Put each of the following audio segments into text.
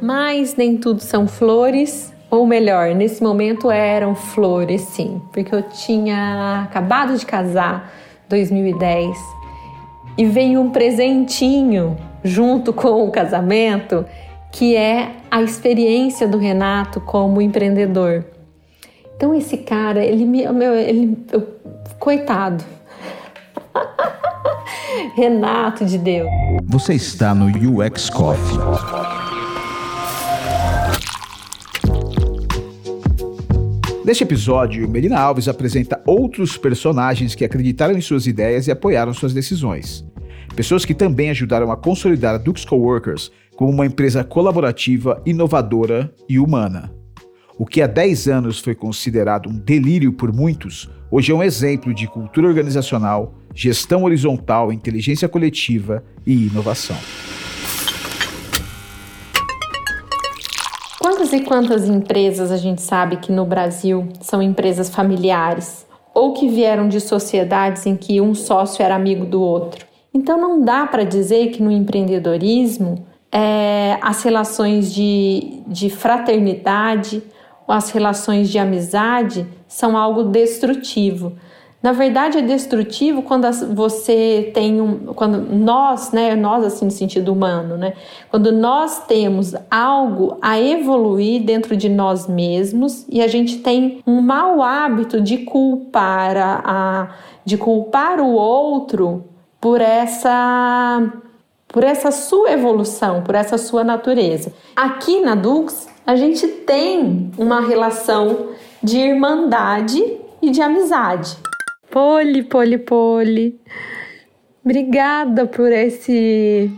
Mas nem tudo são flores, ou melhor, nesse momento eram flores, sim, porque eu tinha acabado de casar, 2010, e veio um presentinho junto com o casamento, que é a experiência do Renato como empreendedor. Então esse cara, ele me, meu, ele, eu, coitado. Renato de Deus. Você está no UX Coffee. Neste episódio, Melina Alves apresenta outros personagens que acreditaram em suas ideias e apoiaram suas decisões. Pessoas que também ajudaram a consolidar a Dux Coworkers como uma empresa colaborativa, inovadora e humana. O que há 10 anos foi considerado um delírio por muitos, hoje é um exemplo de cultura organizacional, gestão horizontal, inteligência coletiva e inovação. Quantas e quantas empresas a gente sabe que no Brasil são empresas familiares ou que vieram de sociedades em que um sócio era amigo do outro? Então não dá para dizer que no empreendedorismo é, as relações de, de fraternidade ou as relações de amizade são algo destrutivo. Na verdade, é destrutivo quando você tem um. Quando nós, né? Nós, assim, no sentido humano, né? Quando nós temos algo a evoluir dentro de nós mesmos e a gente tem um mau hábito de culpar a, a de culpar o outro por essa por essa sua evolução, por essa sua natureza. Aqui na Dux, a gente tem uma relação de irmandade e de amizade. Poli, poli, poli. Obrigada por esse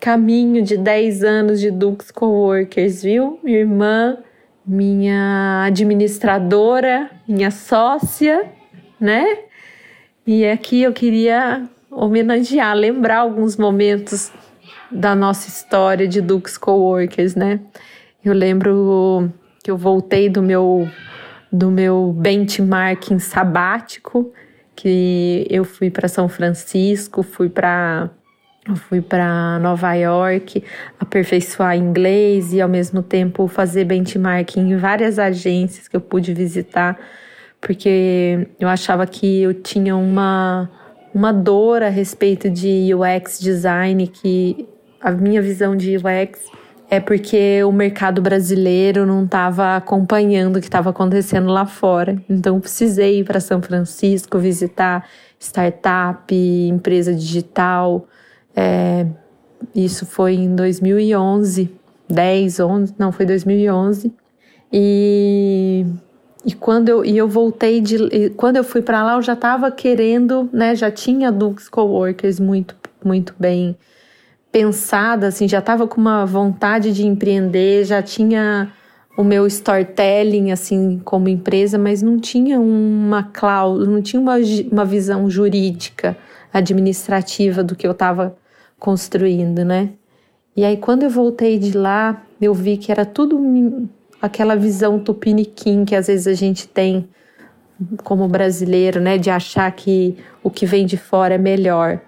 caminho de 10 anos de Dux Coworkers, viu? Minha irmã, minha administradora, minha sócia, né? E aqui eu queria homenagear, lembrar alguns momentos da nossa história de Dux Coworkers, né? Eu lembro que eu voltei do meu do meu benchmarking sabático, que eu fui para São Francisco, fui para fui para Nova York aperfeiçoar inglês e ao mesmo tempo fazer benchmarking em várias agências que eu pude visitar, porque eu achava que eu tinha uma uma dor a respeito de UX design, que a minha visão de UX é porque o mercado brasileiro não estava acompanhando o que estava acontecendo lá fora. Então, precisei ir para São Francisco visitar startup, empresa digital. É, isso foi em 2011, 10, 11, não, foi 2011. E e quando eu, e eu voltei de. Quando eu fui para lá, eu já estava querendo, né? Já tinha Dux Coworkers muito, muito bem pensada, assim, já estava com uma vontade de empreender, já tinha o meu storytelling, assim, como empresa, mas não tinha uma cláusula, não tinha uma, uma visão jurídica, administrativa do que eu estava construindo, né? E aí, quando eu voltei de lá, eu vi que era tudo aquela visão tupiniquim que às vezes a gente tem como brasileiro, né, de achar que o que vem de fora é melhor.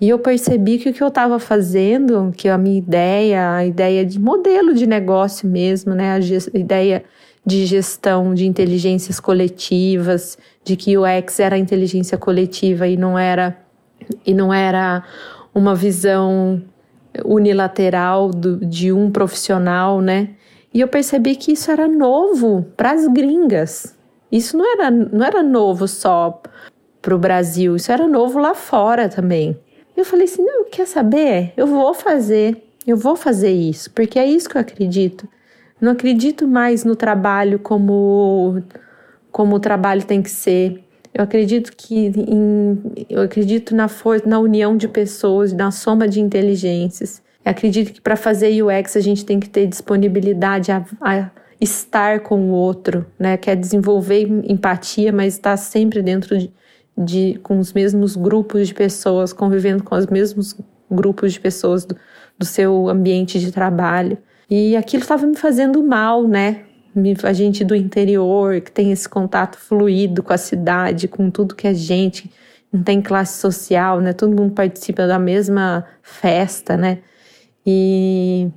E eu percebi que o que eu estava fazendo, que a minha ideia, a ideia de modelo de negócio mesmo, né, a ideia de gestão de inteligências coletivas, de que o X era inteligência coletiva e não era e não era uma visão unilateral do, de um profissional, né? E eu percebi que isso era novo para as gringas. Isso não era, não era novo só para o Brasil, isso era novo lá fora também. Eu falei assim: não, quer saber? Eu vou fazer, eu vou fazer isso, porque é isso que eu acredito. Não acredito mais no trabalho como, como o trabalho tem que ser. Eu acredito que em, eu acredito na força, na união de pessoas, na soma de inteligências. Eu acredito que para fazer UX a gente tem que ter disponibilidade a, a estar com o outro, né? Quer desenvolver empatia, mas estar sempre dentro de, de, com os mesmos grupos de pessoas, convivendo com os mesmos grupos de pessoas do, do seu ambiente de trabalho. E aquilo estava me fazendo mal, né? A gente do interior, que tem esse contato fluido com a cidade, com tudo que é gente, não tem classe social, né? Todo mundo participa da mesma festa, né? E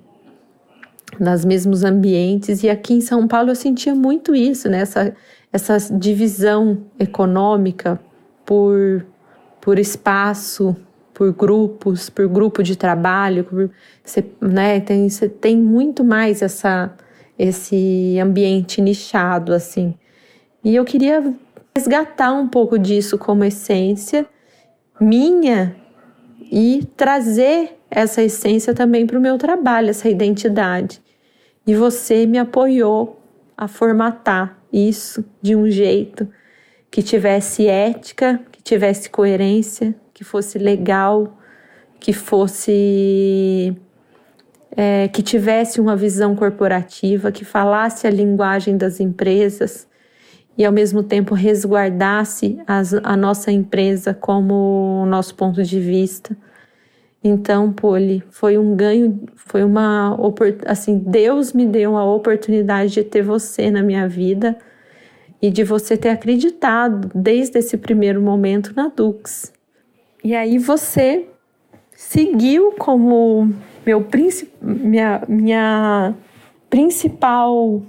nos mesmos ambientes. E aqui em São Paulo eu sentia muito isso, né? Essa, essa divisão econômica por, por espaço, por grupos, por grupo de trabalho, por, você, né? Tem, você tem muito mais essa, esse ambiente nichado, assim. E eu queria resgatar um pouco disso como essência minha e trazer essa essência também para o meu trabalho, essa identidade. E você me apoiou a formatar isso de um jeito que tivesse ética, que tivesse coerência, que fosse legal, que fosse. É, que tivesse uma visão corporativa, que falasse a linguagem das empresas e ao mesmo tempo resguardasse as, a nossa empresa como nosso ponto de vista. Então, Poli, foi um ganho, foi uma assim, Deus me deu a oportunidade de ter você na minha vida e de você ter acreditado desde esse primeiro momento na Dux. E aí você seguiu como meu minha, minha principal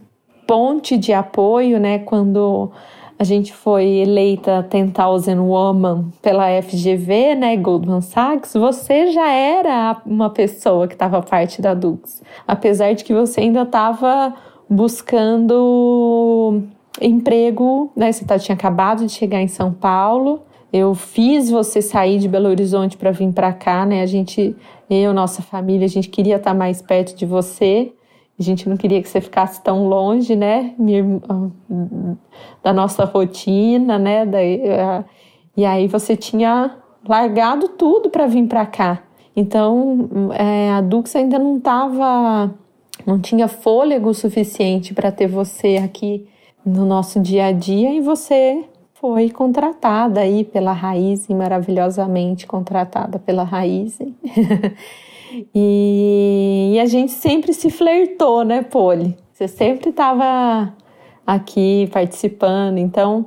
ponte de apoio, né, quando a gente foi eleita 10,000 Woman pela FGV, né, Goldman Sachs, você já era uma pessoa que estava parte da Dux. Apesar de que você ainda estava buscando emprego, né, você tá, tinha acabado de chegar em São Paulo, eu fiz você sair de Belo Horizonte para vir para cá, né? A gente, eu, nossa família, a gente queria estar tá mais perto de você. A gente não queria que você ficasse tão longe, né, da nossa rotina, né? Da, e aí você tinha largado tudo para vir para cá. Então é, a Dux ainda não estava, não tinha fôlego suficiente para ter você aqui no nosso dia a dia e você foi contratada aí pela Raiz, maravilhosamente contratada pela Raiz. E, e a gente sempre se flertou, né, Poli? Você sempre estava aqui participando, então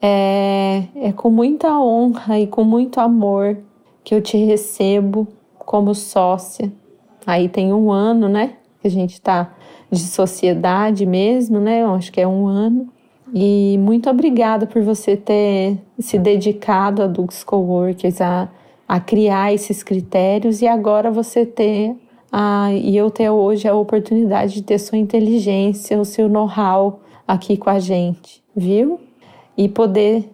é, é com muita honra e com muito amor que eu te recebo como sócia. Aí tem um ano, né? Que a gente está de sociedade mesmo, né? Eu acho que é um ano. E muito obrigada por você ter se dedicado a Dux Coworkers, a a criar esses critérios e agora você ter a, e eu ter hoje a oportunidade de ter sua inteligência, o seu know-how aqui com a gente, viu? E poder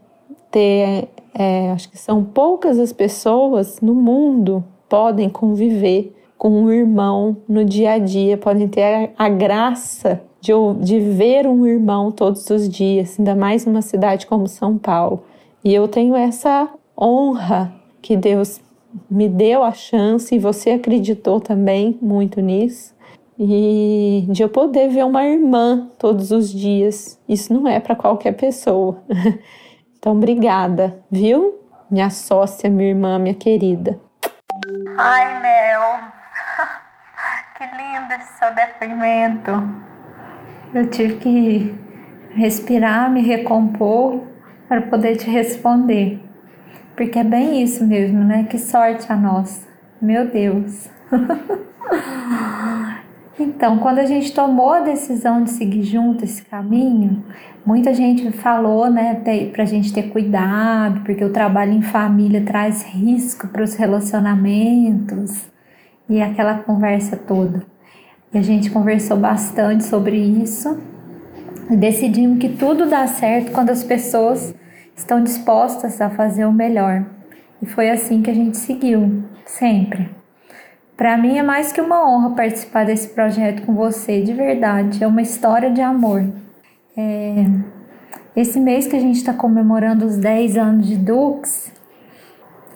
ter, é, acho que são poucas as pessoas no mundo podem conviver com um irmão no dia a dia, podem ter a, graça de, de ver um irmão todos os dias, ainda mais numa cidade como São Paulo. E eu tenho essa honra que Deus me deu a chance e você acreditou também muito nisso. E de eu poder ver uma irmã todos os dias. Isso não é para qualquer pessoa. Então, obrigada, viu? Minha sócia, minha irmã, minha querida. Ai, Mel. Que lindo esse seu depoimento. Eu tive que respirar, me recompor para poder te responder. Porque é bem isso mesmo, né? Que sorte a nossa. Meu Deus. então, quando a gente tomou a decisão de seguir junto esse caminho, muita gente falou, né, a gente ter cuidado, porque o trabalho em família traz risco para os relacionamentos e aquela conversa toda. E a gente conversou bastante sobre isso e decidimos que tudo dá certo quando as pessoas estão dispostas a fazer o melhor. E foi assim que a gente seguiu, sempre. Para mim é mais que uma honra participar desse projeto com você, de verdade. É uma história de amor. É... Esse mês que a gente está comemorando os 10 anos de Dux,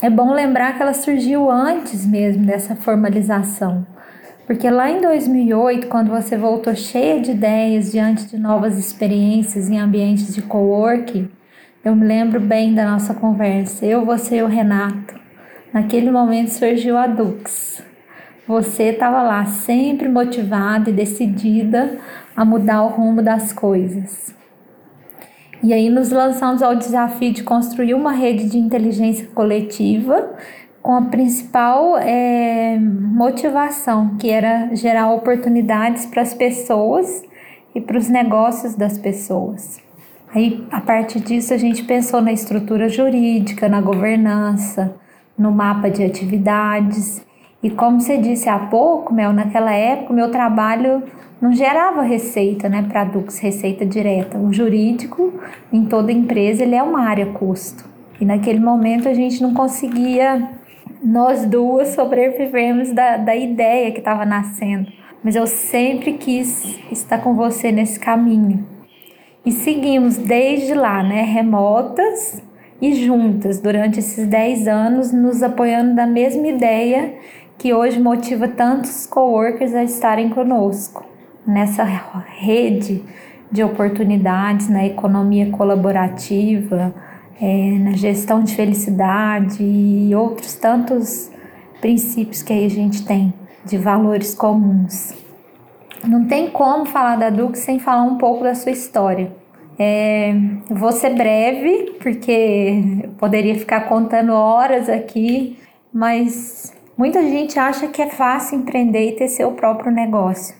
é bom lembrar que ela surgiu antes mesmo dessa formalização. Porque lá em 2008, quando você voltou cheia de ideias diante de novas experiências em ambientes de coworking, eu me lembro bem da nossa conversa, eu, você e o Renato. Naquele momento surgiu a Dux. Você estava lá sempre motivada e decidida a mudar o rumo das coisas. E aí nos lançamos ao desafio de construir uma rede de inteligência coletiva com a principal é, motivação, que era gerar oportunidades para as pessoas e para os negócios das pessoas. Aí, a partir disso, a gente pensou na estrutura jurídica, na governança, no mapa de atividades. E como você disse há pouco, Mel, naquela época, o meu trabalho não gerava receita, né, para Dux, receita direta. O jurídico, em toda empresa, ele é uma área custo. E naquele momento a gente não conseguia, nós duas sobrevivemos da, da ideia que estava nascendo. Mas eu sempre quis estar com você nesse caminho. E seguimos desde lá, né, remotas e juntas durante esses 10 anos, nos apoiando da mesma ideia que hoje motiva tantos coworkers a estarem conosco nessa rede de oportunidades na economia colaborativa, é, na gestão de felicidade e outros tantos princípios que a gente tem de valores comuns. Não tem como falar da Duque sem falar um pouco da sua história. É, vou ser breve, porque eu poderia ficar contando horas aqui, mas muita gente acha que é fácil empreender e ter seu próprio negócio.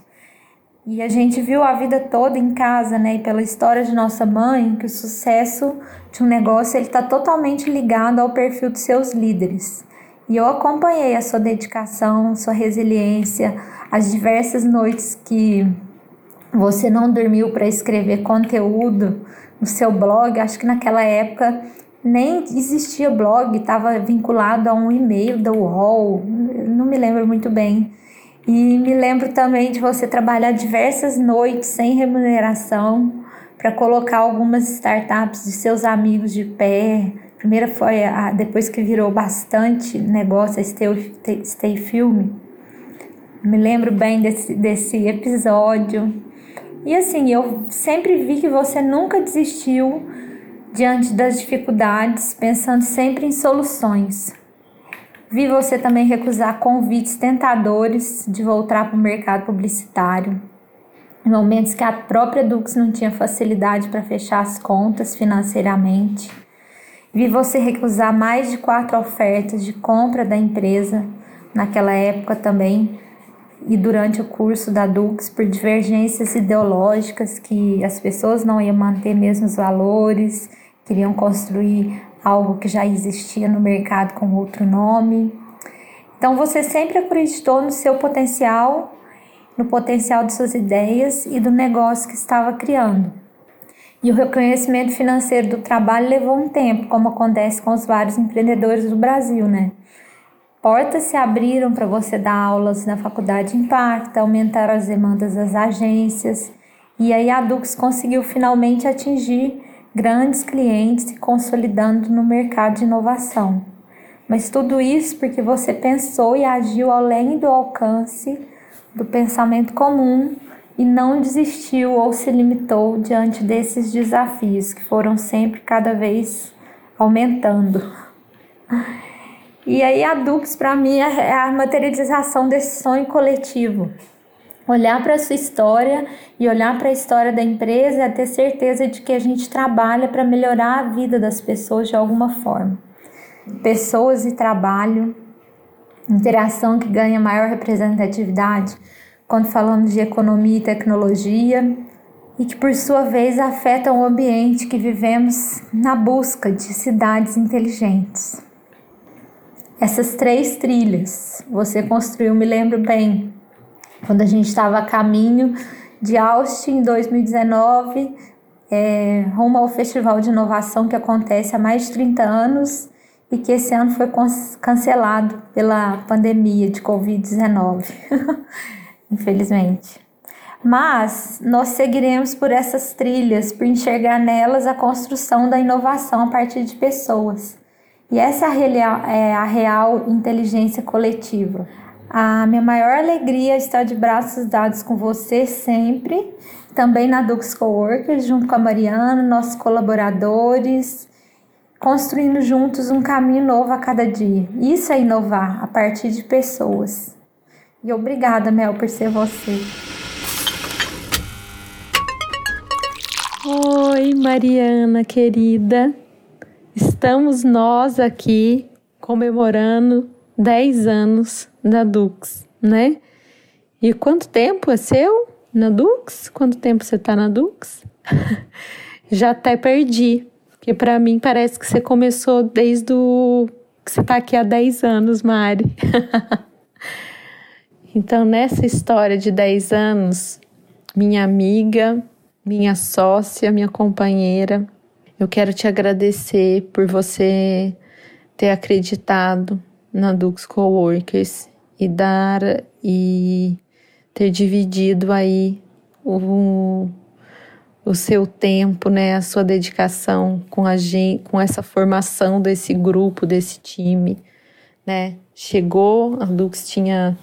E a gente viu a vida toda em casa, né? E pela história de nossa mãe, que o sucesso de um negócio ele está totalmente ligado ao perfil dos seus líderes. E eu acompanhei a sua dedicação, sua resiliência, as diversas noites que você não dormiu para escrever conteúdo no seu blog. Acho que naquela época nem existia blog, estava vinculado a um e-mail da UOL, não me lembro muito bem e me lembro também de você trabalhar diversas noites sem remuneração para colocar algumas startups de seus amigos de pé. Primeira foi a, depois que virou bastante negócio, a Stay, Stay Film. Me lembro bem desse, desse episódio. E assim, eu sempre vi que você nunca desistiu diante das dificuldades, pensando sempre em soluções. Vi você também recusar convites tentadores de voltar para o mercado publicitário, em momentos que a própria Dux não tinha facilidade para fechar as contas financeiramente. Vi você recusar mais de quatro ofertas de compra da empresa naquela época também e durante o curso da Dux por divergências ideológicas que as pessoas não iam manter mesmos valores, queriam construir algo que já existia no mercado com outro nome. Então você sempre acreditou no seu potencial, no potencial de suas ideias e do negócio que estava criando. E o reconhecimento financeiro do trabalho levou um tempo, como acontece com os vários empreendedores do Brasil, né? Portas se abriram para você dar aulas na faculdade Impacta, aumentaram as demandas das agências, e aí a Dux conseguiu finalmente atingir grandes clientes se consolidando no mercado de inovação. Mas tudo isso porque você pensou e agiu além do alcance do pensamento comum e não desistiu ou se limitou diante desses desafios que foram sempre cada vez aumentando. E aí a Dux para mim é a materialização desse sonho coletivo olhar para a sua história e olhar para a história da empresa é ter certeza de que a gente trabalha para melhorar a vida das pessoas de alguma forma. Pessoas e trabalho, interação que ganha maior representatividade quando falamos de economia e tecnologia e que por sua vez afetam o ambiente que vivemos na busca de cidades inteligentes. Essas três trilhas você construiu, me lembro bem, quando a gente estava a caminho de Austin em 2019, é, rumo ao Festival de Inovação que acontece há mais de 30 anos e que esse ano foi cancelado pela pandemia de Covid-19, infelizmente. Mas nós seguiremos por essas trilhas, por enxergar nelas a construção da inovação a partir de pessoas. E essa é a real é inteligência coletiva. A minha maior alegria é estar de braços dados com você sempre, também na Dux Coworkers, junto com a Mariana, nossos colaboradores, construindo juntos um caminho novo a cada dia. Isso é inovar a partir de pessoas. E obrigada, Mel, por ser você. Oi, Mariana querida. Estamos nós aqui comemorando 10 anos da Dux, né? E quanto tempo é seu na Dux? Quanto tempo você tá na Dux? Já até perdi, porque para mim parece que você começou desde o que você tá aqui há 10 anos, Mari. então, nessa história de 10 anos, minha amiga, minha sócia, minha companheira. Eu quero te agradecer por você ter acreditado na Dux Coworkers e dar e ter dividido aí o, o seu tempo, né, a sua dedicação com a gente, com essa formação desse grupo, desse time, né? Chegou, a Dux tinha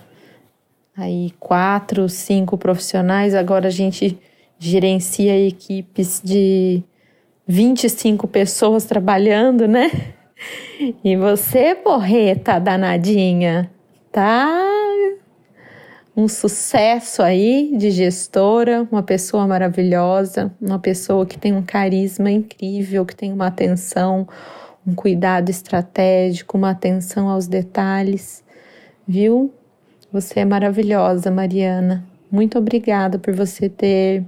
aí quatro, cinco profissionais, agora a gente gerencia equipes de 25 pessoas trabalhando, né? E você, porreta danadinha, tá um sucesso aí de gestora, uma pessoa maravilhosa, uma pessoa que tem um carisma incrível, que tem uma atenção, um cuidado estratégico, uma atenção aos detalhes, viu? Você é maravilhosa, Mariana. Muito obrigada por você ter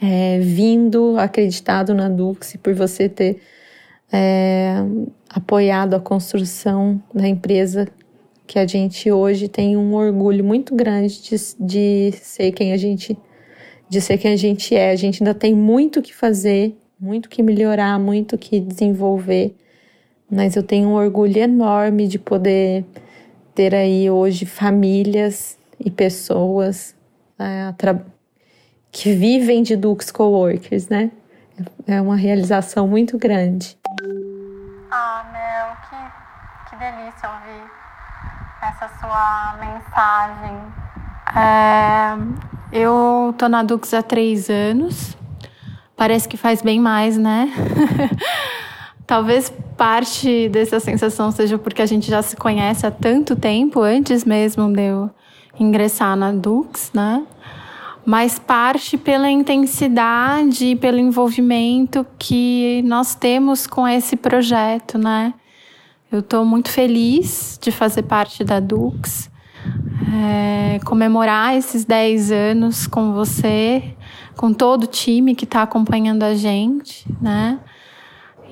é, vindo, acreditado na Dux, por você ter é, apoiado a construção da empresa que a gente hoje tem um orgulho muito grande de, de ser quem a gente de ser quem a gente é. A gente ainda tem muito que fazer, muito que melhorar, muito que desenvolver, mas eu tenho um orgulho enorme de poder ter aí hoje famílias e pessoas é, que vivem de Dux Coworkers, né? É uma realização muito grande. Ah, Mel, que, que delícia ouvir essa sua mensagem. É, eu tô na Dux há três anos. Parece que faz bem mais, né? Talvez parte dessa sensação seja porque a gente já se conhece há tanto tempo, antes mesmo de eu ingressar na Dux, né? Mas parte pela intensidade e pelo envolvimento que nós temos com esse projeto, né? Eu estou muito feliz de fazer parte da Dux, é, comemorar esses 10 anos com você, com todo o time que está acompanhando a gente, né?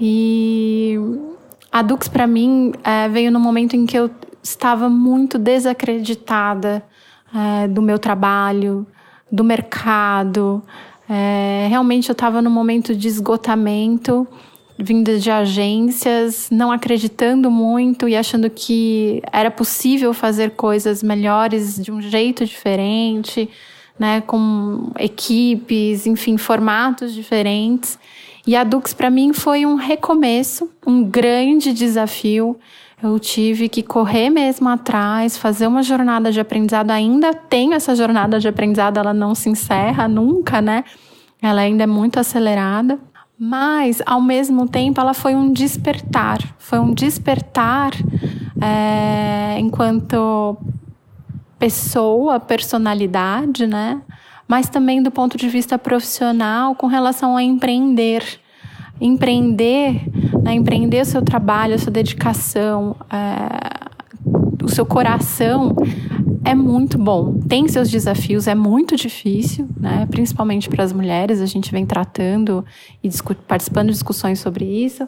E a Dux, para mim, é, veio no momento em que eu estava muito desacreditada é, do meu trabalho, do mercado. É, realmente eu estava num momento de esgotamento, vinda de agências, não acreditando muito e achando que era possível fazer coisas melhores de um jeito diferente, né, com equipes, enfim, formatos diferentes. E a Dux para mim foi um recomeço, um grande desafio. Eu tive que correr mesmo atrás, fazer uma jornada de aprendizado. Ainda tenho essa jornada de aprendizado, ela não se encerra nunca, né? Ela ainda é muito acelerada. Mas, ao mesmo tempo, ela foi um despertar. Foi um despertar é, enquanto pessoa, personalidade, né? Mas também do ponto de vista profissional com relação a empreender empreender, né, empreender o seu trabalho, a sua dedicação, é, o seu coração é muito bom. Tem seus desafios, é muito difícil, né? principalmente para as mulheres. A gente vem tratando e participando de discussões sobre isso,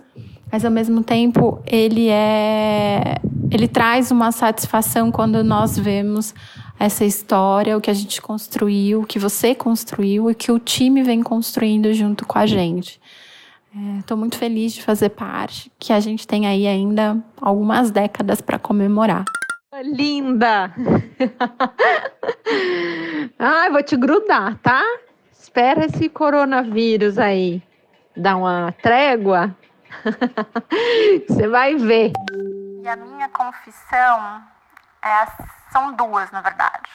mas ao mesmo tempo ele é, ele traz uma satisfação quando nós vemos essa história, o que a gente construiu, o que você construiu e que o time vem construindo junto com a gente. Estou é, muito feliz de fazer parte, que a gente tem aí ainda algumas décadas para comemorar. Linda! Ai, vou te grudar, tá? Espera esse coronavírus aí dar uma trégua. Você vai ver. E a minha confissão é, são duas, na verdade.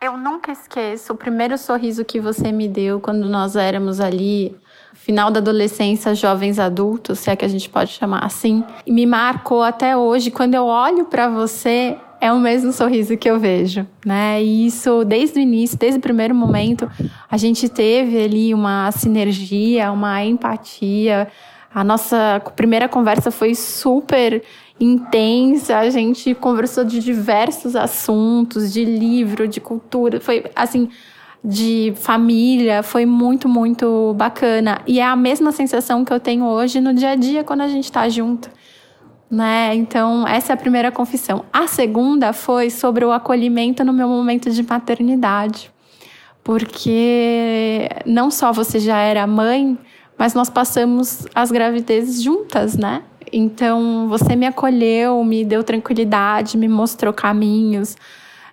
Eu nunca esqueço o primeiro sorriso que você me deu quando nós éramos ali final da adolescência, jovens adultos, se é que a gente pode chamar assim, me marcou até hoje. Quando eu olho para você, é o mesmo sorriso que eu vejo, né? E isso, desde o início, desde o primeiro momento, a gente teve ali uma sinergia, uma empatia. A nossa primeira conversa foi super intensa, a gente conversou de diversos assuntos, de livro, de cultura, foi assim, de família, foi muito, muito bacana. E é a mesma sensação que eu tenho hoje no dia a dia quando a gente tá junto né? Então, essa é a primeira confissão. A segunda foi sobre o acolhimento no meu momento de maternidade. Porque não só você já era mãe, mas nós passamos as gravidezes juntas, né? Então, você me acolheu, me deu tranquilidade, me mostrou caminhos.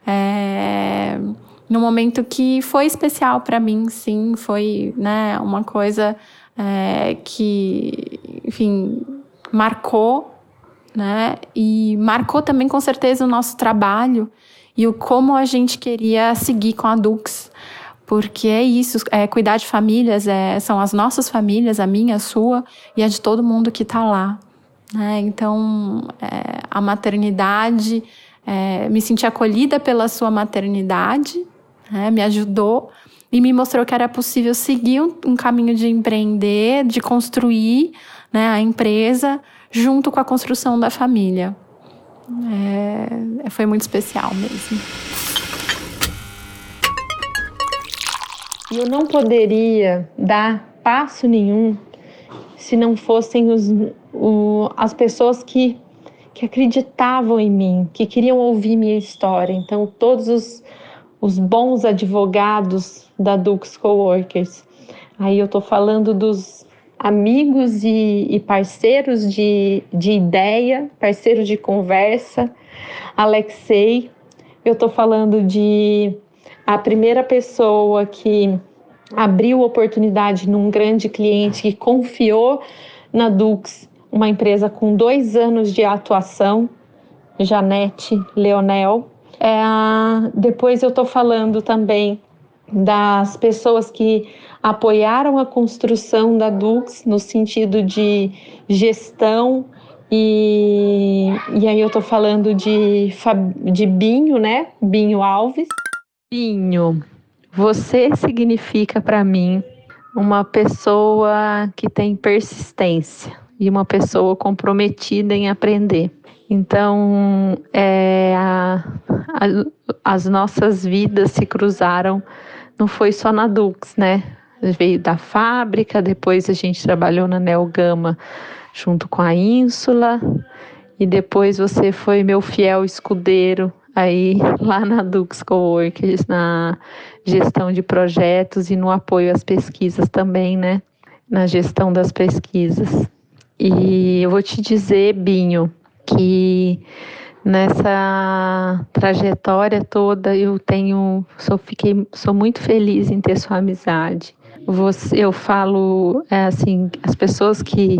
É... Num momento que foi especial para mim, sim, foi né, uma coisa é, que, enfim, marcou né? E marcou também com certeza o nosso trabalho e o como a gente queria seguir com a Dux. Porque é isso, é, cuidar de famílias é, são as nossas famílias, a minha, a sua e a de todo mundo que está lá. Né? Então, é, a maternidade, é, me senti acolhida pela sua maternidade, né? me ajudou e me mostrou que era possível seguir um, um caminho de empreender, de construir né, a empresa junto com a construção da família. É, foi muito especial mesmo. Eu não poderia dar passo nenhum se não fossem os, o, as pessoas que, que acreditavam em mim, que queriam ouvir minha história. Então, todos os, os bons advogados da Dux Coworkers. Aí eu estou falando dos amigos e, e parceiros de, de ideia, parceiros de conversa. Alexei, eu estou falando de a primeira pessoa que abriu oportunidade num grande cliente que confiou na Dux, uma empresa com dois anos de atuação, Janete Leonel. É, depois eu estou falando também das pessoas que apoiaram a construção da Dux no sentido de gestão e, e aí eu tô falando de, de Binho, né? Binho Alves. Binho, você significa para mim uma pessoa que tem persistência e uma pessoa comprometida em aprender. Então, é, a, a, as nossas vidas se cruzaram, não foi só na Dux, né? veio da fábrica, depois a gente trabalhou na Neogama junto com a Ínsula, e depois você foi meu fiel escudeiro aí lá na Dux Coworkers, na gestão de projetos e no apoio às pesquisas também, né? Na gestão das pesquisas. E eu vou te dizer, Binho, que nessa trajetória toda eu tenho, sou, fiquei, sou muito feliz em ter sua amizade você, eu falo é, assim, as pessoas que,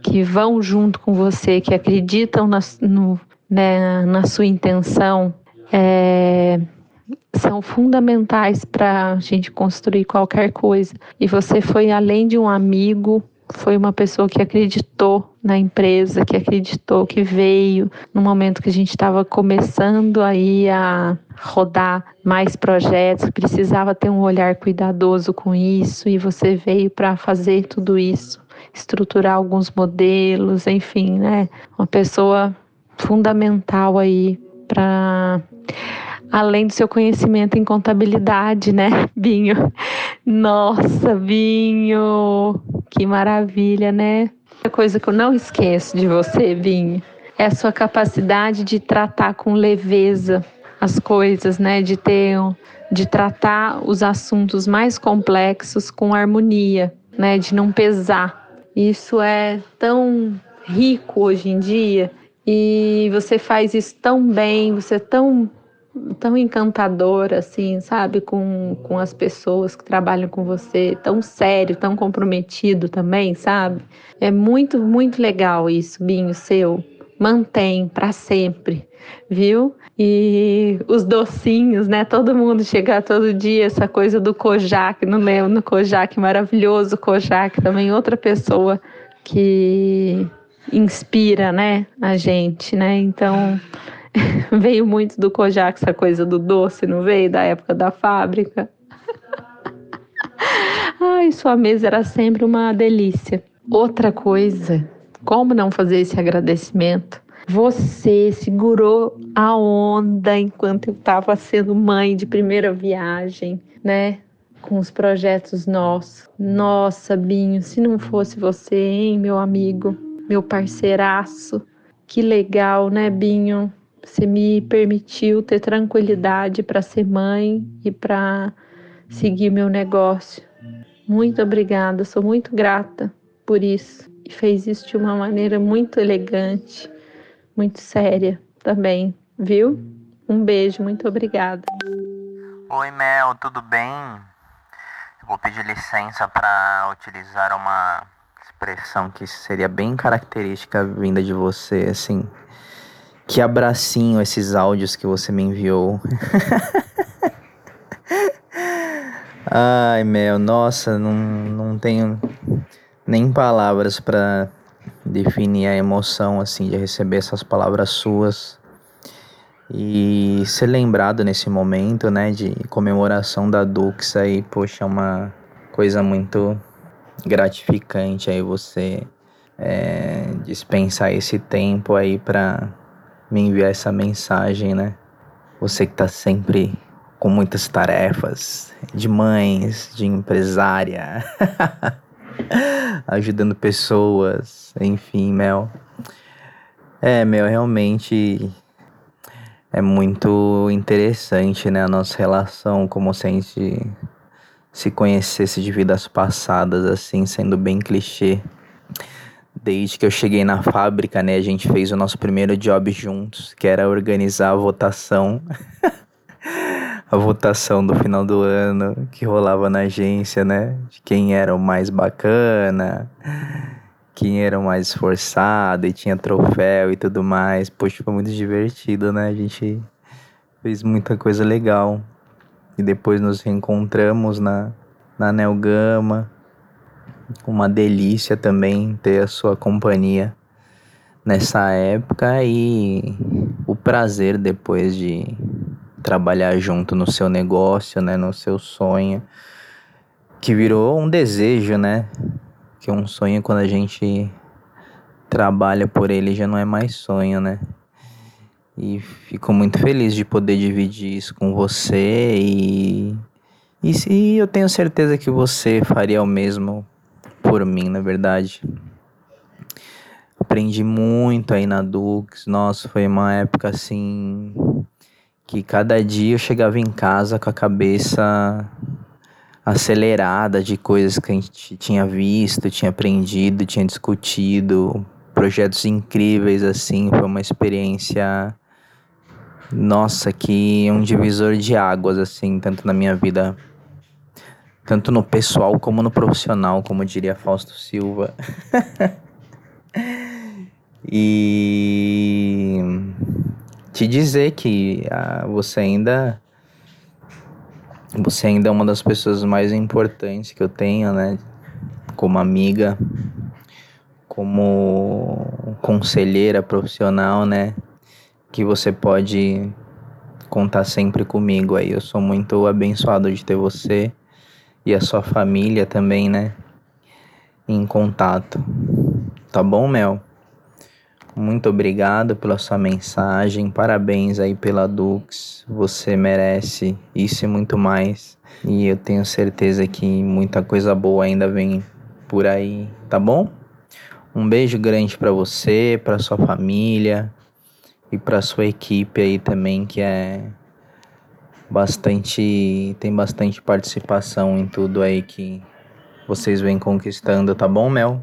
que vão junto com você, que acreditam na, no, né, na sua intenção, é, são fundamentais para a gente construir qualquer coisa. E você foi além de um amigo, foi uma pessoa que acreditou na empresa, que acreditou, que veio no momento que a gente estava começando aí a rodar mais projetos, precisava ter um olhar cuidadoso com isso e você veio para fazer tudo isso, estruturar alguns modelos, enfim, né? Uma pessoa fundamental aí para além do seu conhecimento em contabilidade, né, Binho? Nossa, Binho, que maravilha, né? A coisa que eu não esqueço de você, Binho, é a sua capacidade de tratar com leveza as coisas, né? De ter, de tratar os assuntos mais complexos com harmonia, né? De não pesar. Isso é tão rico hoje em dia e você faz isso tão bem, você é tão tão encantador assim, sabe, com, com as pessoas que trabalham com você, tão sério, tão comprometido também, sabe? É muito, muito legal isso, Binho, seu. Mantém para sempre, viu? E os docinhos, né? Todo mundo chega todo dia, essa coisa do Kojak, não lembro, no Kojak, maravilhoso Kojak, também outra pessoa que inspira, né, a gente, né? Então, veio muito do Kojak essa coisa do doce, não veio? Da época da fábrica. Ai, sua mesa era sempre uma delícia. Outra coisa, como não fazer esse agradecimento? Você segurou a onda enquanto eu estava sendo mãe de primeira viagem, né? Com os projetos nossos. Nossa, Binho, se não fosse você, hein, meu amigo, meu parceiraço. Que legal, né, Binho? Você me permitiu ter tranquilidade para ser mãe e para seguir meu negócio. Muito obrigada, sou muito grata por isso. E fez isso de uma maneira muito elegante, muito séria também, viu? Um beijo, muito obrigada. Oi, Mel, tudo bem? Eu vou pedir licença para utilizar uma expressão que seria bem característica vinda de você, assim. Que abracinho esses áudios que você me enviou. Ai, Mel, nossa, não, não tenho nem palavras para definir a emoção assim de receber essas palavras suas e ser lembrado nesse momento, né, de comemoração da Dux aí, poxa, é uma coisa muito gratificante aí você é, dispensar esse tempo aí para me enviar essa mensagem, né? Você que tá sempre com muitas tarefas de mães, de empresária, ajudando pessoas, enfim, Mel. É, Mel, realmente é muito interessante, né, a nossa relação, como se a gente se conhecesse de vidas passadas, assim, sendo bem clichê. Desde que eu cheguei na fábrica, né, a gente fez o nosso primeiro job juntos, que era organizar a votação. a votação do final do ano que rolava na agência, né? De quem era o mais bacana, quem era o mais esforçado e tinha troféu e tudo mais. Poxa, foi muito divertido, né? A gente fez muita coisa legal. E depois nos reencontramos na, na Nelgama. Uma delícia também ter a sua companhia nessa época e o prazer depois de trabalhar junto no seu negócio, né, no seu sonho, que virou um desejo, né? Que um sonho quando a gente trabalha por ele já não é mais sonho, né? E fico muito feliz de poder dividir isso com você e e, eu tenho certeza que você faria o mesmo por mim, na verdade. Aprendi muito aí na Dux. Nossa, foi uma época assim que cada dia eu chegava em casa com a cabeça acelerada de coisas que a gente tinha visto, tinha aprendido, tinha discutido, projetos incríveis assim, foi uma experiência nossa, que é um divisor de águas assim, tanto na minha vida tanto no pessoal como no profissional, como diria Fausto Silva. e te dizer que ah, você ainda você ainda é uma das pessoas mais importantes que eu tenho, né? Como amiga, como conselheira profissional, né? Que você pode contar sempre comigo aí. Eu sou muito abençoado de ter você e a sua família também, né? Em contato. Tá bom, Mel? Muito obrigado pela sua mensagem. Parabéns aí pela Dux. Você merece isso e muito mais. E eu tenho certeza que muita coisa boa ainda vem por aí, tá bom? Um beijo grande para você, para sua família e para sua equipe aí também que é bastante tem bastante participação em tudo aí que vocês vêm conquistando, tá bom, Mel?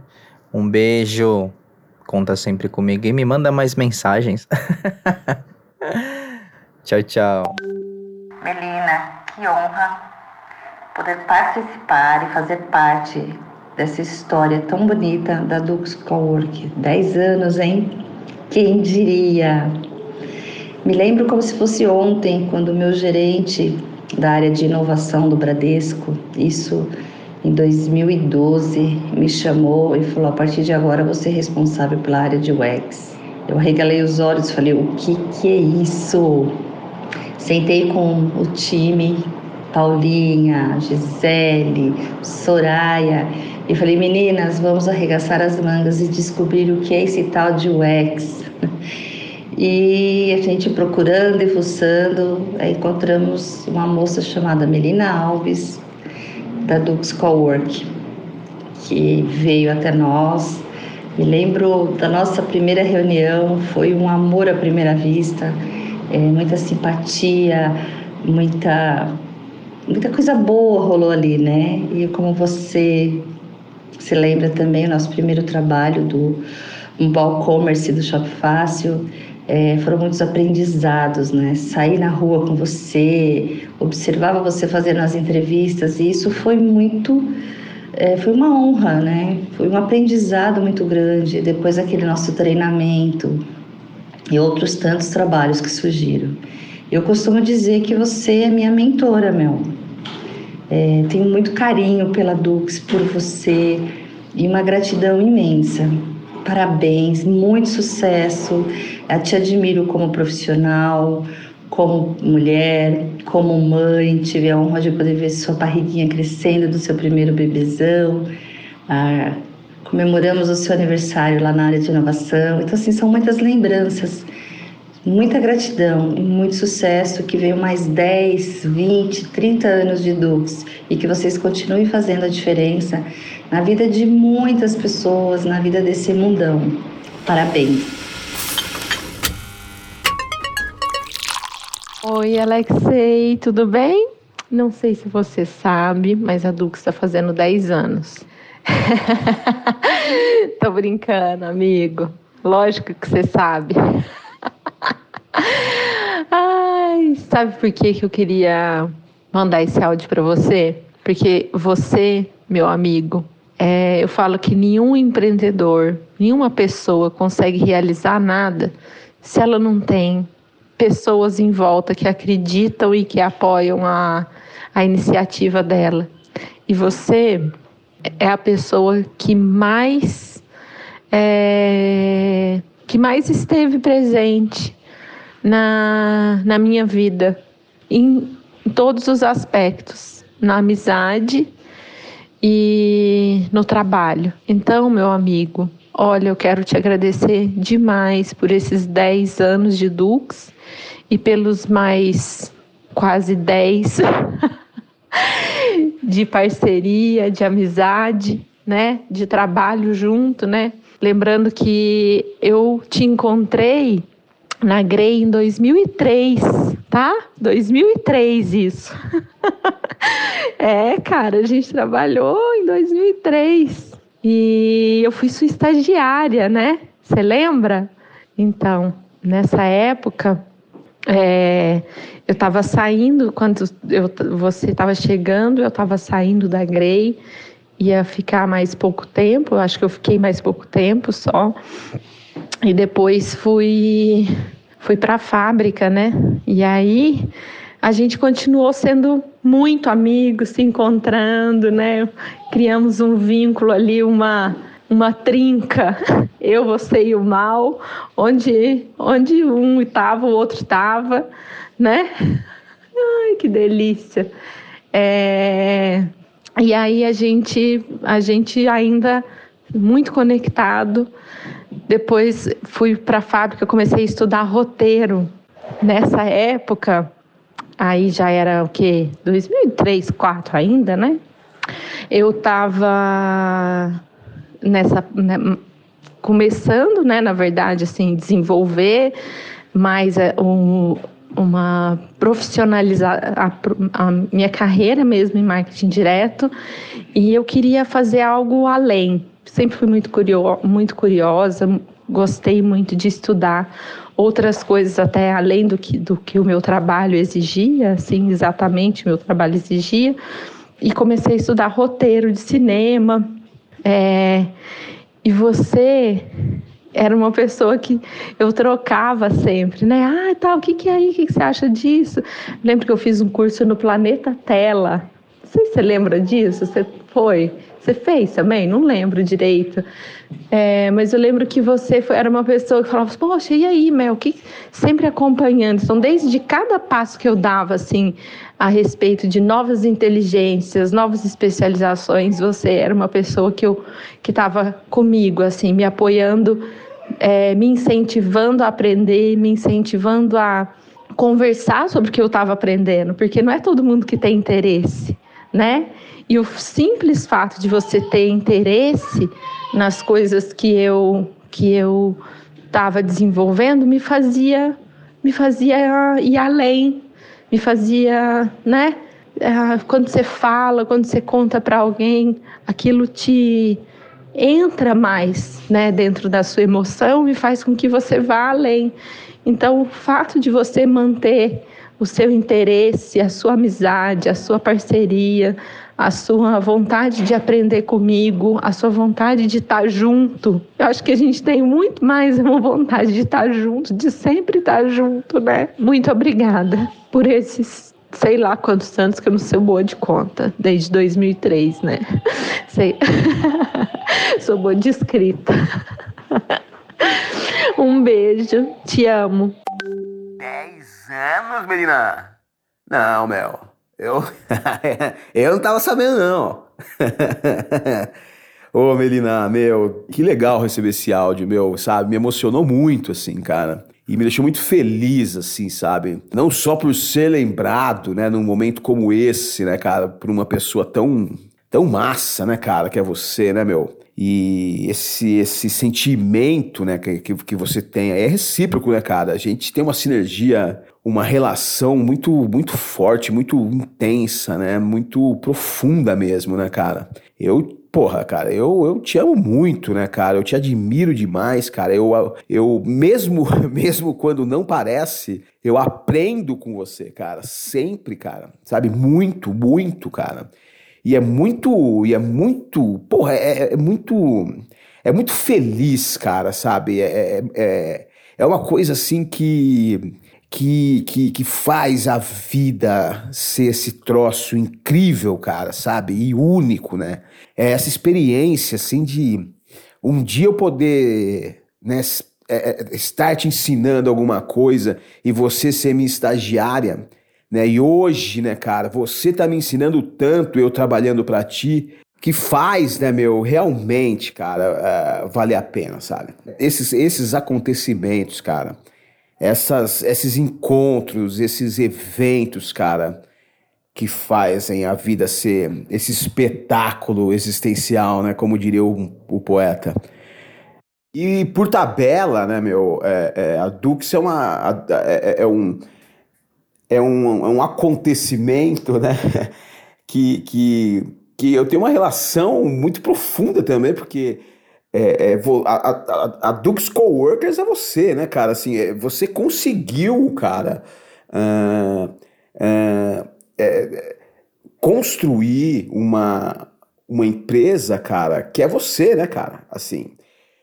Um beijo conta sempre comigo e me manda mais mensagens. tchau, tchau. Melina, que honra poder participar e fazer parte dessa história tão bonita da Dux Cowork. Dez anos, hein? Quem diria? Me lembro como se fosse ontem, quando o meu gerente da área de inovação do Bradesco, isso em 2012, me chamou e falou: a partir de agora você é responsável pela área de UX. Eu arregalei os olhos e falei: o que, que é isso? Sentei com o time, Paulinha, Gisele, Soraya, e falei: meninas, vamos arregaçar as mangas e descobrir o que é esse tal de UX. E a gente procurando e fuçando, encontramos uma moça chamada Melina Alves, da Dux Cowork, que veio até nós. Me lembro da nossa primeira reunião, foi um amor à primeira vista, é, muita simpatia, muita, muita coisa boa rolou ali, né? E como você se lembra também, o nosso primeiro trabalho do Mobile Commerce do Shop Fácil, é, foram muitos aprendizados, né? Sair na rua com você, observava você fazendo as entrevistas e isso foi muito, é, foi uma honra, né? Foi um aprendizado muito grande. Depois aquele nosso treinamento e outros tantos trabalhos que surgiram. Eu costumo dizer que você é minha mentora, Mel. É, tenho muito carinho pela Dux, por você e uma gratidão imensa. Parabéns, muito sucesso. Eu te admiro como profissional, como mulher, como mãe. Tive a honra de poder ver sua barriguinha crescendo do seu primeiro bebezão. Ah, comemoramos o seu aniversário lá na área de inovação. Então, assim, são muitas lembranças. Muita gratidão e muito sucesso. Que venham mais 10, 20, 30 anos de Dux e que vocês continuem fazendo a diferença na vida de muitas pessoas, na vida desse mundão. Parabéns! Oi, Alexei, tudo bem? Não sei se você sabe, mas a Dux está fazendo 10 anos. Tô brincando, amigo. Lógico que você sabe. Ai, sabe por que, que eu queria mandar esse áudio para você? Porque você, meu amigo, é, eu falo que nenhum empreendedor, nenhuma pessoa consegue realizar nada se ela não tem pessoas em volta que acreditam e que apoiam a, a iniciativa dela. E você é a pessoa que mais é, que mais esteve presente na, na minha vida em, em todos os aspectos, na amizade e no trabalho. Então, meu amigo, olha, eu quero te agradecer demais por esses 10 anos de Dux e pelos mais quase 10 de parceria, de amizade, né, de trabalho junto, né? Lembrando que eu te encontrei na Grey em 2003, tá? 2003 isso. é, cara, a gente trabalhou em 2003 e eu fui sua estagiária, né? Você lembra? Então, nessa época, é, eu estava saindo, quando eu, você estava chegando, eu estava saindo da Grey, ia ficar mais pouco tempo, acho que eu fiquei mais pouco tempo só. E depois fui, fui para a fábrica, né? E aí a gente continuou sendo muito amigos, se encontrando, né? Criamos um vínculo ali, uma, uma trinca, eu, você e o mal, onde, onde um estava, o outro estava, né? Ai, que delícia! É... E aí a gente, a gente ainda muito conectado. Depois fui para a fábrica, comecei a estudar roteiro. Nessa época, aí já era o quê? 2003, 2004 ainda, né? Eu estava nessa né, começando, né, na verdade, assim, desenvolver mais é, um, uma profissionalizar a, a, minha carreira mesmo em marketing direto e eu queria fazer algo além. Sempre fui muito, curio, muito curiosa, gostei muito de estudar outras coisas até além do que, do que o meu trabalho exigia, assim, exatamente o meu trabalho exigia. E comecei a estudar roteiro de cinema. É, e você era uma pessoa que eu trocava sempre, né? Ah, tal, o que, que é aí? O que, que você acha disso? Lembro que eu fiz um curso no Planeta Tela. Não sei se você lembra disso. Você Foi. Você fez também? Não lembro direito. É, mas eu lembro que você foi, era uma pessoa que falava, poxa, e aí, Mel? Que... Sempre acompanhando. Então, desde cada passo que eu dava, assim, a respeito de novas inteligências, novas especializações, você era uma pessoa que eu que estava comigo, assim, me apoiando, é, me incentivando a aprender, me incentivando a conversar sobre o que eu estava aprendendo, porque não é todo mundo que tem interesse, né? E o simples fato de você ter interesse nas coisas que eu que eu estava desenvolvendo me fazia me fazia ir além, me fazia, né? É, quando você fala, quando você conta para alguém, aquilo te entra mais, né, dentro da sua emoção e faz com que você vá além. Então, o fato de você manter o seu interesse, a sua amizade, a sua parceria, a sua vontade de aprender comigo, a sua vontade de estar junto. Eu acho que a gente tem muito mais uma vontade de estar junto, de sempre estar junto, né? Muito obrigada por esses sei lá quantos anos que eu não sou boa de conta, desde 2003, né? Sei. sou boa de escrita. um beijo, te amo. 10 anos, menina? Não, Mel. Eu, eu não tava sabendo, não. Ô, Melina, meu, que legal receber esse áudio, meu, sabe? Me emocionou muito, assim, cara. E me deixou muito feliz, assim, sabe? Não só por ser lembrado, né, num momento como esse, né, cara, por uma pessoa tão, tão massa, né, cara, que é você, né, meu? E esse, esse sentimento, né, que, que você tem é recíproco, né, cara? A gente tem uma sinergia uma relação muito muito forte, muito intensa, né? Muito profunda mesmo, né, cara? Eu, porra, cara, eu, eu te amo muito, né, cara? Eu te admiro demais, cara. Eu, eu mesmo mesmo quando não parece, eu aprendo com você, cara. Sempre, cara. Sabe? Muito, muito, cara. E é muito, e é muito, porra, é, é muito, é muito feliz, cara, sabe? É, é, é, é uma coisa assim que que, que, que faz a vida ser esse troço incrível, cara, sabe? E único, né? É essa experiência, assim, de um dia eu poder né, é, é, estar te ensinando alguma coisa e você ser minha estagiária, né? E hoje, né, cara, você tá me ensinando tanto, eu trabalhando para ti, que faz, né, meu, realmente, cara, uh, valer a pena, sabe? Esses, esses acontecimentos, cara, essas, esses encontros, esses eventos, cara, que fazem a vida ser esse espetáculo existencial, né? Como diria o, o poeta. E por tabela, né, meu, é, é, a Dux é uma. É, é, é, um, é, um, é um acontecimento, né? que, que, que eu tenho uma relação muito profunda também, porque é, é, a, a, a Dux Coworkers é você, né, cara? Assim, é, você conseguiu, cara, uh, uh, é, construir uma, uma empresa, cara, que é você, né, cara? Assim,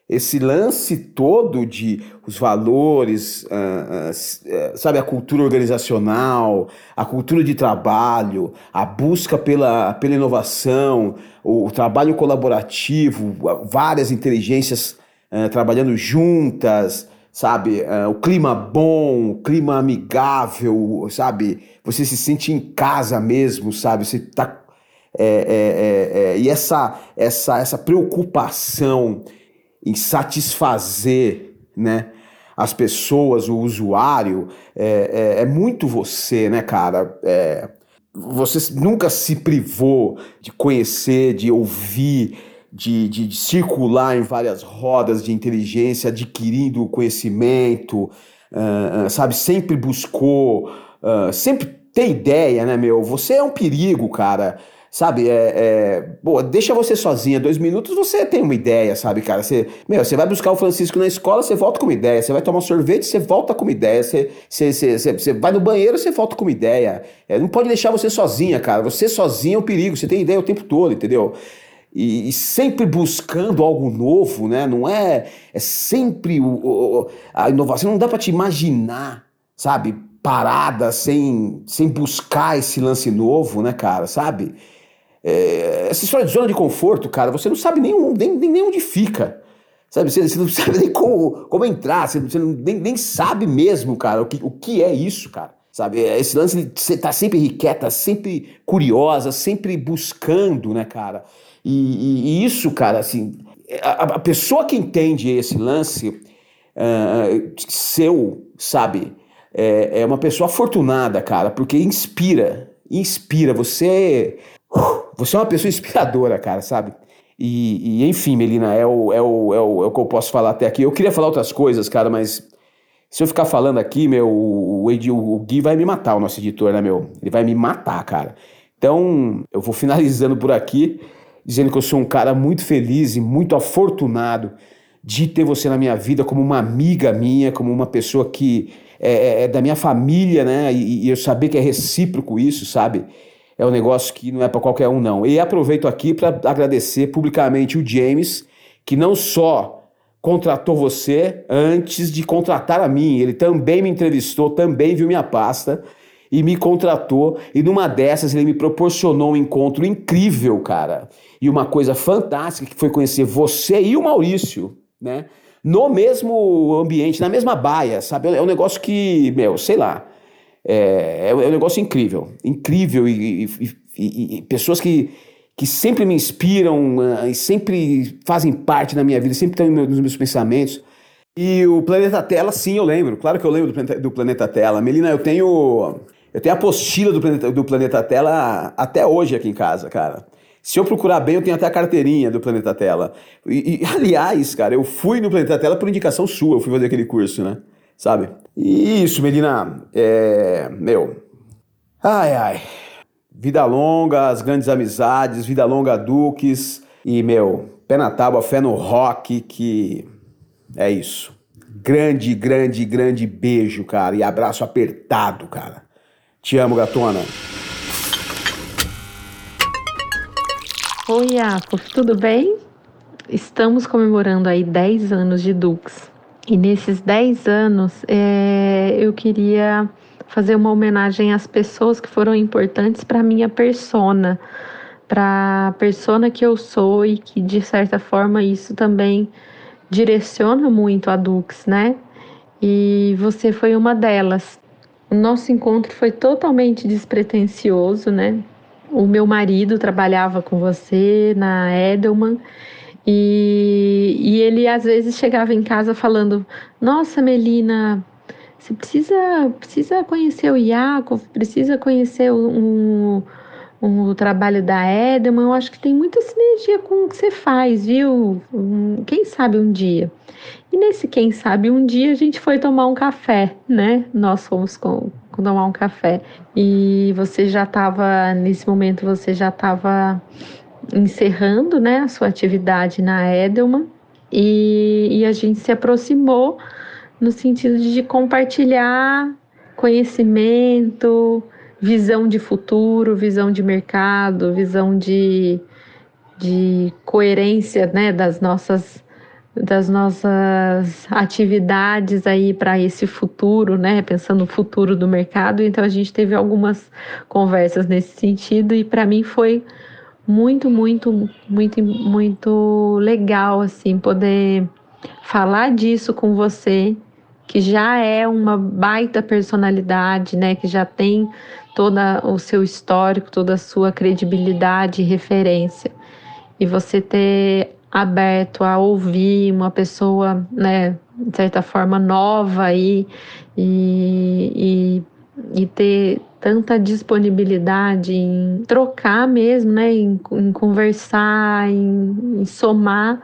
esse lance todo de os valores, uh, uh, sabe, a cultura organizacional, a cultura de trabalho, a busca pela, pela inovação, o, trabalho colaborativo, várias inteligências uh, trabalhando juntas, sabe, o clima bom, o clima amigável, sabe, você se sente em casa mesmo, sabe, você tá é, é, é, é e essa, essa, essa preocupação em satisfazer né, as pessoas, o usuário, é, é, é muito você, né, cara? Você nunca se privou de conhecer, de ouvir, de, de, de, circular em várias rodas de inteligência, adquirindo conhecimento, uh, sabe? Sempre buscou, uh, sempre tem ideia, né, meu? Você é um perigo, cara. Sabe, é, é, Boa, deixa você sozinha, dois minutos você tem uma ideia, sabe, cara? Você, meu, você vai buscar o Francisco na escola, você volta com uma ideia. Você vai tomar um sorvete, você volta com uma ideia. Você, você, você, você vai no banheiro, você volta com uma ideia. É, não pode deixar você sozinha, cara. Você sozinha é um perigo, você tem ideia o tempo todo, entendeu? E, e, sempre buscando algo novo, né? Não é. É sempre o, o a inovação. Não dá para te imaginar, sabe? Parada sem, sem buscar esse lance novo, né, cara? Sabe? É, essa história de zona de conforto, cara, você não sabe nem, nem, nem onde fica. Sabe, você, você não sabe nem como, como entrar, você, você não, nem, nem sabe mesmo, cara, o que, o que é isso, cara. Sabe, esse lance de você tá sempre riqueta, sempre curiosa, sempre buscando, né, cara? E, e, e isso, cara, assim, a, a, pessoa que entende esse lance uh, seu, sabe, é, é uma pessoa afortunada, cara, porque inspira, inspira. Você, você é uma pessoa inspiradora, cara, sabe? E, e, enfim, Melina, é o, é, o, é, o, é o que eu posso falar até aqui. Eu queria falar outras coisas, cara, mas se eu ficar falando aqui, meu, o, o, o Gui vai me matar, o nosso editor, né, meu? Ele vai me matar, cara. Então, eu vou finalizando por aqui, dizendo que eu sou um cara muito feliz e muito afortunado de ter você na minha vida como uma amiga minha, como uma pessoa que é, é, é da minha família, né? E, e eu saber que é recíproco isso, sabe? É um negócio que não é para qualquer um, não. E aproveito aqui para agradecer publicamente o James, que não só contratou você antes de contratar a mim, ele também me entrevistou, também viu minha pasta e me contratou. E numa dessas ele me proporcionou um encontro incrível, cara. E uma coisa fantástica que foi conhecer você e o Maurício, né? No mesmo ambiente, na mesma baia, sabe? É um negócio que, meu, sei lá. É, é, um negócio incrível, incrível e, e, e, e, pessoas que, que sempre me inspiram uh, e sempre fazem parte da minha vida, sempre estão nos meus pensamentos. E o Planeta Tela, sim, eu lembro. Claro que eu lembro do Planeta, do Planeta Tela. Melina, eu tenho eu tenho a apostila do Planeta, do Planeta Tela até hoje aqui em casa, cara. Se eu procurar bem, eu tenho até a carteirinha do Planeta Tela. E, e aliás, cara, eu fui no Planeta Tela por indicação sua, eu fui fazer aquele curso, né? Sabe? Isso, Medina, é. Meu. Ai, ai. Vida longa, as grandes amizades, vida longa, Duques. E, meu, pé na tábua, fé no rock, que. É isso. Grande, grande, grande beijo, cara. E abraço apertado, cara. Te amo, gatona. Oi, Apo, tudo bem? Estamos comemorando aí 10 anos de Dux. E nesses 10 anos, é, eu queria fazer uma homenagem às pessoas que foram importantes para minha persona, para a persona que eu sou e que de certa forma isso também direciona muito a Dux, né? E você foi uma delas. O nosso encontro foi totalmente despretensioso, né? O meu marido trabalhava com você na Edelman e, e ele às vezes chegava em casa falando: Nossa, Melina, você precisa, precisa conhecer o Iaco, precisa conhecer o, o, o trabalho da Edelman. Eu acho que tem muita sinergia com o que você faz, viu? Quem sabe um dia. E nesse quem sabe um dia a gente foi tomar um café, né? Nós fomos com, com tomar um café. E você já estava, nesse momento, você já estava encerrando né, a sua atividade na Edelman e, e a gente se aproximou no sentido de compartilhar conhecimento, visão de futuro, visão de mercado, visão de, de coerência né, das nossas das nossas atividades aí para esse futuro, né? Pensando no futuro do mercado. Então a gente teve algumas conversas nesse sentido e para mim foi muito, muito, muito, muito legal assim poder falar disso com você, que já é uma baita personalidade, né, que já tem todo o seu histórico, toda a sua credibilidade e referência. E você ter aberto a ouvir uma pessoa, né, de certa forma nova aí e, e, e ter tanta disponibilidade em trocar mesmo, né, em, em conversar, em, em, somar,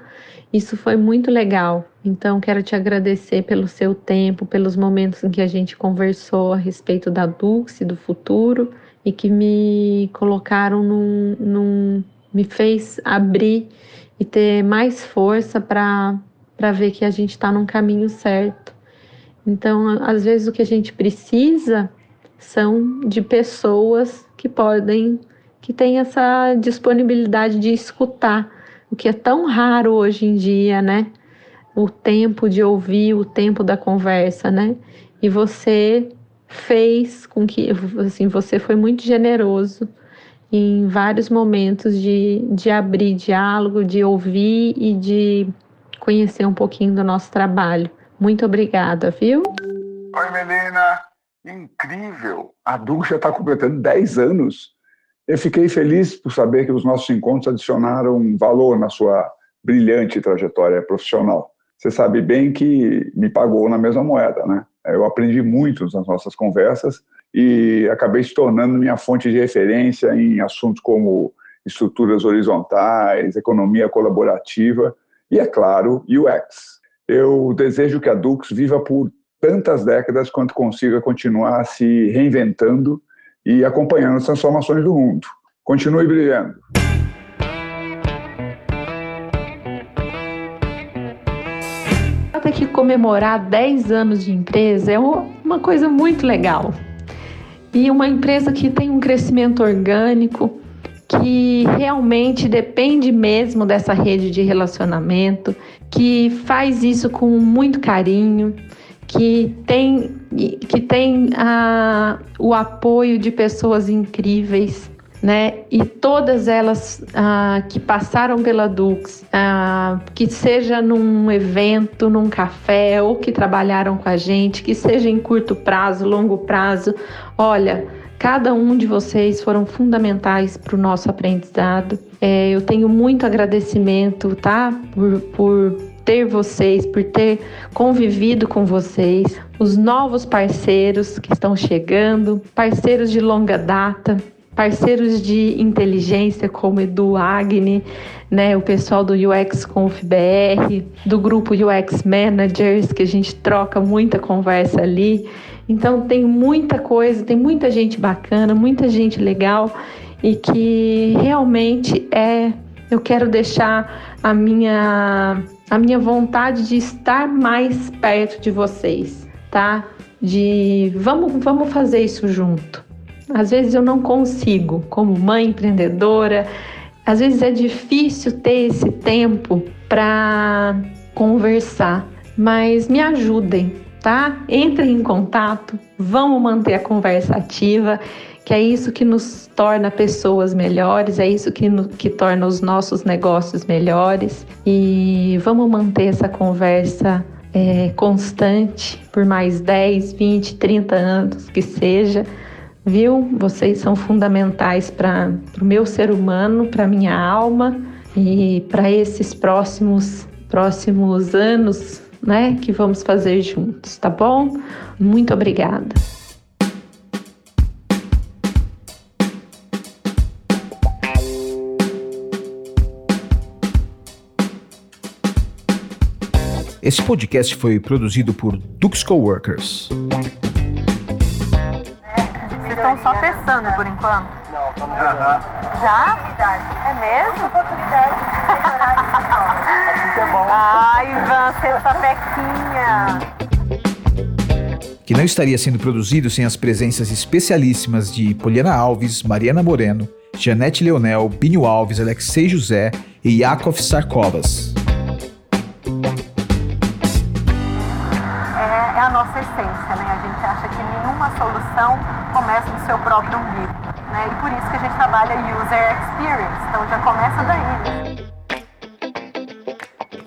isso foi muito legal. Então, quero te agradecer pelo seu tempo, pelos momentos em que a gente conversou a respeito da Dux e do futuro e que me colocaram num, num me fez abrir e ter mais força para ver que a gente está num caminho certo. Então, às vezes o que a gente precisa são de pessoas que podem, que têm essa disponibilidade de escutar, o que é tão raro hoje em dia, né? O tempo de ouvir, o tempo da conversa, né? E você fez com que, assim, você foi muito generoso em vários momentos de, de abrir diálogo, de ouvir e de conhecer um pouquinho do nosso trabalho. Muito obrigada, viu? Oi, Melina. Incrível! A Dulce já está completando 10 anos. Eu fiquei feliz por saber que os nossos encontros adicionaram valor na sua brilhante trajetória profissional. Você sabe bem que me pagou na mesma moeda, né? Eu aprendi muito nas nossas conversas e acabei se tornando minha fonte de referência em assuntos como estruturas horizontais, economia colaborativa e, é claro, UX. Eu desejo que a Dux viva por tantas décadas quanto consiga continuar se reinventando e acompanhando as transformações do mundo. Continue brilhando. Sabe que comemorar 10 anos de empresa é uma coisa muito legal e uma empresa que tem um crescimento orgânico, que realmente depende mesmo dessa rede de relacionamento, que faz isso com muito carinho, que tem, que tem a, o apoio de pessoas incríveis né? E todas elas ah, que passaram pela Dux, ah, que seja num evento, num café, ou que trabalharam com a gente, que seja em curto prazo, longo prazo, olha. Cada um de vocês foram fundamentais para o nosso aprendizado. É, eu tenho muito agradecimento, tá? Por, por ter vocês, por ter convivido com vocês, os novos parceiros que estão chegando, parceiros de longa data, parceiros de inteligência como Edu Agni, né, o pessoal do UX Conf BR, do grupo UX Managers, que a gente troca muita conversa ali. Então tem muita coisa, tem muita gente bacana, muita gente legal e que realmente é eu quero deixar a minha a minha vontade de estar mais perto de vocês, tá? De vamos vamos fazer isso junto. Às vezes eu não consigo, como mãe empreendedora, às vezes é difícil ter esse tempo para conversar, mas me ajudem, tá? Entrem em contato, vamos manter a conversa ativa, que é isso que nos torna pessoas melhores, é isso que, no, que torna os nossos negócios melhores e vamos manter essa conversa é, constante por mais 10, 20, 30 anos que seja viu? Vocês são fundamentais para o meu ser humano, para minha alma e para esses próximos próximos anos, né, que vamos fazer juntos, tá bom? Muito obrigada. Esse podcast foi produzido por Dux Coworkers estão só testando por enquanto? Não, estamos uhum. Já? É mesmo? Oportunidade de melhorar é bom. Ai, Ivan, você sapequinha. Que não estaria sendo produzido sem as presenças especialíssimas de Poliana Alves, Mariana Moreno, Janete Leonel, Binho Alves, Alexei José e Yakov Sarkovas.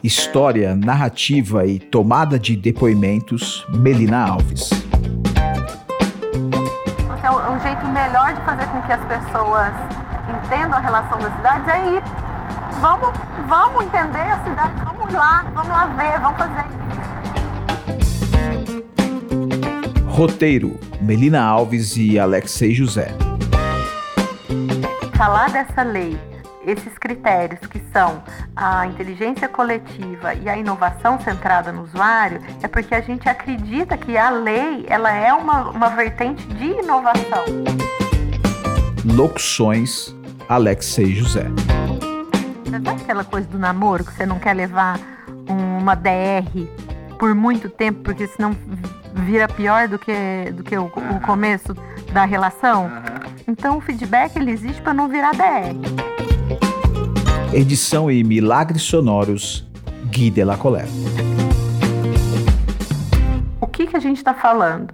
História, narrativa e tomada de depoimentos, Melina Alves. Então, um jeito melhor de fazer com que as pessoas entendam a relação das cidades é ir. Vamos, vamos entender a cidade, vamos lá, vamos lá ver, vamos fazer. Roteiro: Melina Alves e Alexei José. Falar dessa lei, esses critérios que são a inteligência coletiva e a inovação centrada no usuário, é porque a gente acredita que a lei ela é uma, uma vertente de inovação. Locuções: Alexei José. Sabe aquela coisa do namoro que você não quer levar uma DR por muito tempo, porque senão vira pior do que, do que o, o começo da relação. Então o feedback ele existe para não virar DR. Edição e milagres sonoros, Gui Delacolé. O que, que a gente está falando?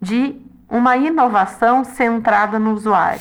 De uma inovação centrada no usuário.